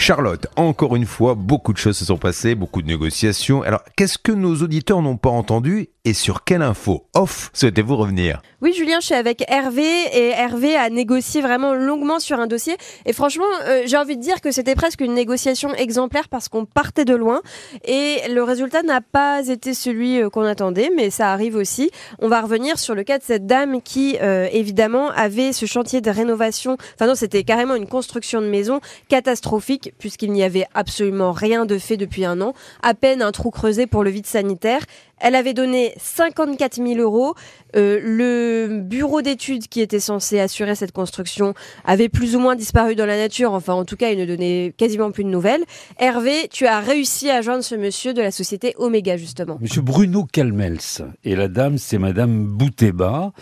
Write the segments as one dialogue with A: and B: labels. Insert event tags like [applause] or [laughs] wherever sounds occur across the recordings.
A: Charlotte, encore une fois, beaucoup de choses se sont passées, beaucoup de négociations. Alors, qu'est-ce que nos auditeurs n'ont pas entendu et sur quelle info off souhaitez-vous revenir?
B: Oui, Julien, je suis avec Hervé et Hervé a négocié vraiment longuement sur un dossier. Et franchement, euh, j'ai envie de dire que c'était presque une négociation exemplaire parce qu'on partait de loin et le résultat n'a pas été celui euh, qu'on attendait, mais ça arrive aussi. On va revenir sur le cas de cette dame qui, euh, évidemment, avait ce chantier de rénovation. Enfin non, c'était carrément une construction de maison catastrophique puisqu'il n'y avait absolument rien de fait depuis un an, à peine un trou creusé pour le vide sanitaire. Elle avait donné 54 000 euros. Euh, le bureau d'études qui était censé assurer cette construction avait plus ou moins disparu dans la nature. Enfin, en tout cas, il ne donnait quasiment plus de nouvelles. Hervé, tu as réussi à joindre ce monsieur de la société Omega, justement.
C: Monsieur Bruno Calmels. Et la dame, c'est Madame Bouteba.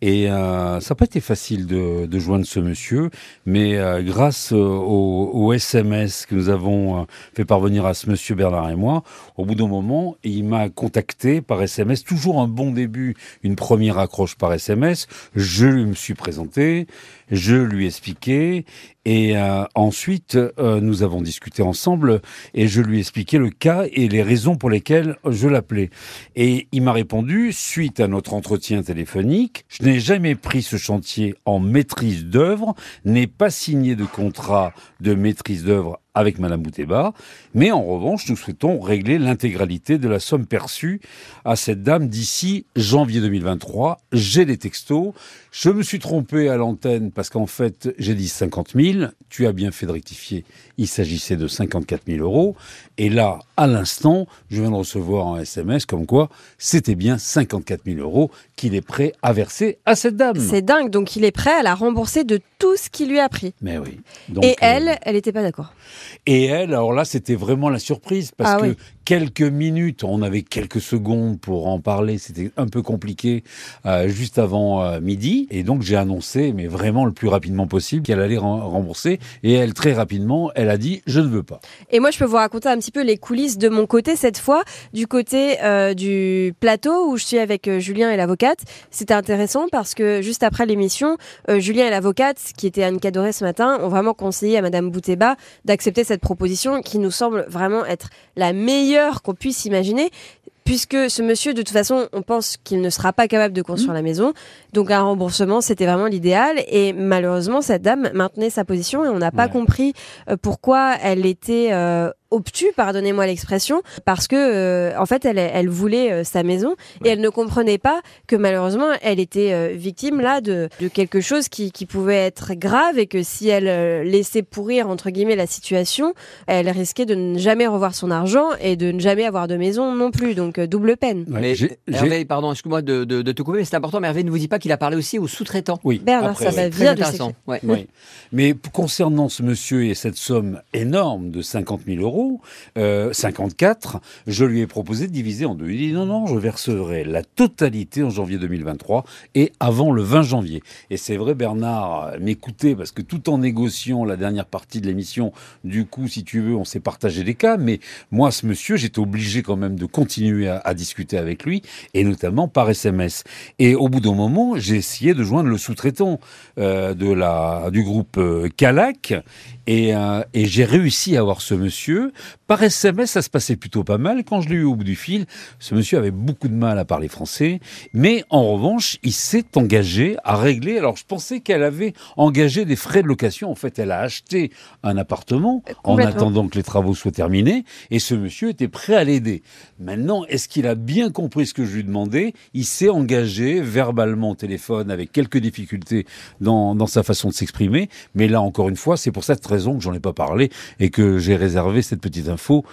C: Et euh, ça n'a pas été facile de, joindre ce monsieur, mais euh, grâce au, SMS que nous avons fait parvenir à ce monsieur Bernard et moi, au bout d'un moment, il m'a contacté par SMS, toujours un bon début, une première accroche par SMS. Je me suis présenté, je lui ai expliqué et euh, ensuite euh, nous avons discuté ensemble et je lui ai expliqué le cas et les raisons pour lesquelles je l'appelais. Et il m'a répondu suite à notre entretien téléphonique, je n'ai jamais pris ce chantier en maîtrise d'œuvre, n'ai pas signé de contrat de maîtrise d'œuvre avec Madame Bouteba, mais en revanche, nous souhaitons régler l'intégralité de la somme perçue à cette dame d'ici janvier 2023. J'ai des textos. Je me suis trompé à l'antenne parce qu'en fait, j'ai dit 50 000. Tu as bien fait de rectifier. Il s'agissait de 54 000 euros. Et là, à l'instant, je viens de recevoir un SMS comme quoi c'était bien 54 000 euros qu'il est prêt à verser à cette dame.
B: C'est dingue. Donc, il est prêt à la rembourser de tout ce qu'il lui a pris.
C: Mais oui.
B: Donc, Et elle, euh... elle n'était pas d'accord.
C: Et elle, alors là, c'était vraiment la surprise parce ah, que oui. quelques minutes, on avait quelques secondes pour en parler. C'était un peu compliqué euh, juste avant euh, midi. Et donc, j'ai annoncé, mais vraiment le plus rapidement possible, qu'elle allait rembourser. Et elle, très rapidement, elle a dit, je ne veux pas.
B: Et moi, je peux vous raconter un petit peu les coulisses de mon côté cette fois, du côté du plateau où je suis avec Julien et l'avocate. C'était intéressant parce que juste après l'émission, Julien et l'avocate, qui était Anne Cadoré ce matin, ont vraiment conseillé à Madame Bouteba d'accepter cette proposition qui nous semble vraiment être la meilleure qu'on puisse imaginer puisque ce monsieur, de toute façon, on pense qu'il ne sera pas capable de construire mmh. la maison. Donc un remboursement, c'était vraiment l'idéal. Et malheureusement, cette dame maintenait sa position et on n'a pas compris pourquoi elle était euh, obtus, pardonnez-moi l'expression, parce que euh, en fait elle, elle voulait euh, sa maison ouais. et elle ne comprenait pas que malheureusement elle était euh, victime là de, de quelque chose qui, qui, pouvait être grave et que si elle euh, laissait pourrir entre guillemets la situation, elle risquait de ne jamais revoir son argent et de ne jamais avoir de maison non plus, donc euh, double peine.
D: Ouais, mais Hervé, pardon, excuse-moi de, de, de, te couper, mais c'est important, mais Hervé ne vous dit pas qu'il a parlé aussi aux sous-traitants.
C: Oui.
B: Bernard, Après, ça va bien de
D: ouais.
C: oui. Mais concernant ce monsieur et cette somme énorme de 50 000 euros, euh, 54, je lui ai proposé de diviser en deux. Il dit non, non, je verserai la totalité en janvier 2023 et avant le 20 janvier. Et c'est vrai, Bernard m'écoutait parce que tout en négociant la dernière partie de l'émission, du coup, si tu veux, on s'est partagé des cas. Mais moi, ce monsieur, j'étais obligé quand même de continuer à, discuter avec lui et notamment par SMS. Et au bout d'un moment, j'ai essayé de joindre le sous-traitant euh, du groupe euh, Calac et, euh, et j'ai réussi à avoir ce monsieur. Par SMS, ça se passait plutôt pas mal. Quand je l'ai eu au bout du fil, ce monsieur avait beaucoup de mal à parler français. Mais en revanche, il s'est engagé à régler. Alors, je pensais qu'elle avait engagé des frais de location. En fait, elle a acheté un appartement en attendant que les travaux soient terminés. Et ce monsieur était prêt à l'aider. Maintenant, est-ce qu'il a bien compris ce que je lui demandais? Il s'est engagé verbalement au téléphone avec quelques difficultés dans, dans sa façon de s'exprimer. Mais là, encore une fois, c'est pour cette raison que j'en ai pas parlé et que j'ai réservé cette petite info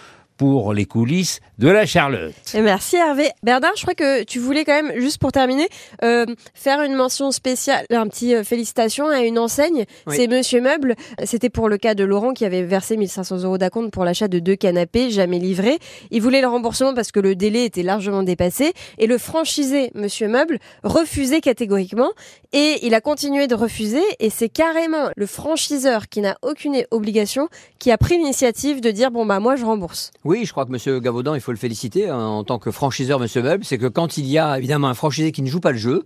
C: pour les coulisses de la Charlotte.
B: Et merci Hervé. Bernard, je crois que tu voulais quand même, juste pour terminer, euh, faire une mention spéciale, un petit euh, félicitation à une enseigne. Oui. C'est Monsieur Meuble. C'était pour le cas de Laurent qui avait versé 1500 euros d'acompte pour l'achat de deux canapés jamais livrés. Il voulait le remboursement parce que le délai était largement dépassé et le franchisé Monsieur Meuble refusait catégoriquement et il a continué de refuser et c'est carrément le franchiseur qui n'a aucune obligation qui a pris l'initiative de dire bon bah moi je rembourse.
D: Oui Oui, je crois que Monsieur Gavaudan, il faut le féliciter hein, en tant que franchiseur Monsieur Meuble, c'est que quand il y a évidemment un franchisé qui ne joue pas le jeu,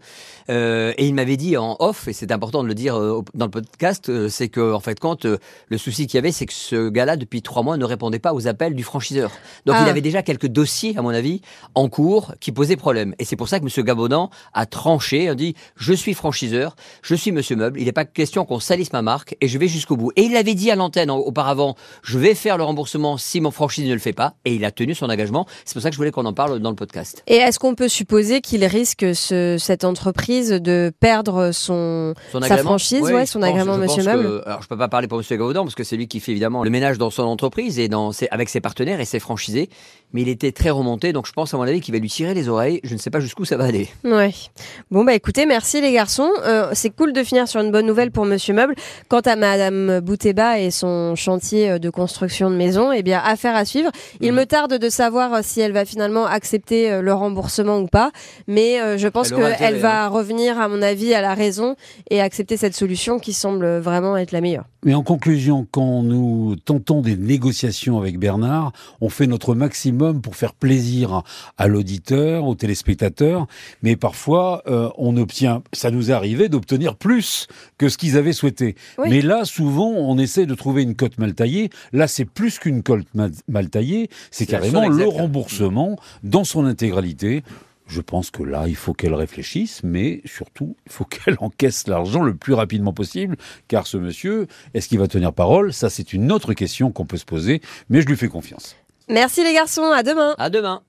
D: euh, et il m'avait dit en off, et c'est important de le dire euh, dans le podcast, euh, c'est que en fait, quand euh, le souci qu'il y avait, c'est que ce gars-là depuis trois mois ne répondait pas aux appels du franchiseur. Donc
B: Ah.
D: il avait déjà quelques dossiers, à mon avis, en cours qui posaient problème. Et c'est pour ça que Monsieur Gavaudan a tranché, a dit je suis franchiseur, je suis Monsieur Meuble, il n'est pas question qu'on salisse ma marque et je vais jusqu'au bout. Et il l'avait dit à l'antenne en- auparavant, je vais faire le remboursement si mon franchisé ne le fait pas, et il a tenu son engagement. C'est pour ça que je voulais qu'on en parle dans le podcast.
B: Et est-ce qu'on peut supposer qu'il risque ce- cette entreprise de perdre son
D: Son
B: Sa
D: agrément
B: franchise,
D: Oui,
B: ouais,
D: je
B: son
D: pense-
B: agrément, Monsieur Meuble.
D: alors, je peux pas parler pour Monsieur Gaudan parce que c'est lui qui fait évidemment le ménage dans son entreprise et dans ses, avec ses partenaires et ses franchisés. Mais il était très remonté, donc je pense à mon avis qu'il va lui tirer les oreilles. Je ne sais pas jusqu'où ça va aller.
B: Ouais. Bon bah écoutez, merci les garçons. Euh, c'est cool de finir sur une bonne nouvelle pour Monsieur Meuble. Quant à Madame Bouteba et son chantier euh, de construction de maison, eh bien affaire à suivre. Il
D: Mhm.
B: me tarde de savoir euh, si elle va finalement accepter euh, le remboursement ou pas, mais euh, je pense qu'elle va revenir à mon avis à la raison et accepter cette solution qui semble vraiment être la meilleure.
C: Mais en conclusion, quand nous tentons des négociations avec Bernard, on fait notre maximum pour faire plaisir à l'auditeur, au téléspectateur, mais parfois euh, on obtient, ça nous est arrivé d'obtenir plus que ce qu'ils avaient souhaité.
B: Oui.
C: Mais là, souvent, on essaie de trouver une cote mal taillée. Là, c'est plus qu'une cote mal taillée, c'est carrément le remboursement dans son intégralité. Je pense que là, il faut qu'elle réfléchisse, mais surtout, il faut [laughs] qu'elle encaisse l'argent le plus rapidement possible, car ce monsieur, est-ce qu'il va tenir parole? Ça, c'est une autre question qu'on peut se poser, mais je lui fais confiance.
B: Merci les garçons, à demain.
D: À demain.